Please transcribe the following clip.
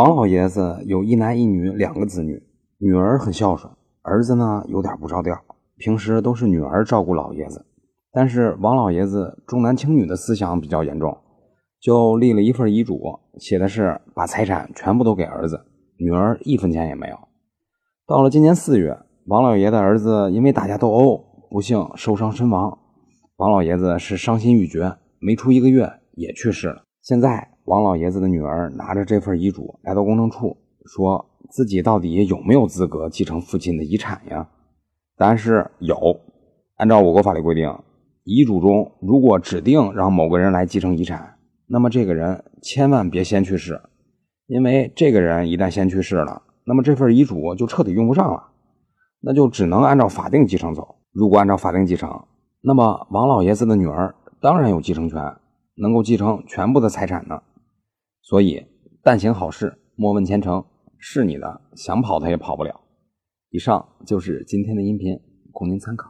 王老爷子有一男一女两个子女，女儿很孝顺，儿子呢有点不着调，平时都是女儿照顾老爷子。但是王老爷子重男轻女的思想比较严重，就立了一份遗嘱，写的是把财产全部都给儿子，女儿一分钱也没有。到了今年四月，王老爷的儿子因为打架斗殴，不幸受伤身亡。王老爷子是伤心欲绝，没出一个月也去世了。现在，王老爷子的女儿拿着这份遗嘱来到公证处，说自己到底有没有资格继承父亲的遗产呀？答案是有。按照我国法律规定，遗嘱中如果指定让某个人来继承遗产，那么这个人千万别先去世，因为这个人一旦先去世了，那么这份遗嘱就彻底用不上了，那就只能按照法定继承走。如果按照法定继承，那么王老爷子的女儿当然有继承权。能够继承全部的财产呢，所以但行好事，莫问前程，是你的，想跑他也跑不了。以上就是今天的音频，供您参考。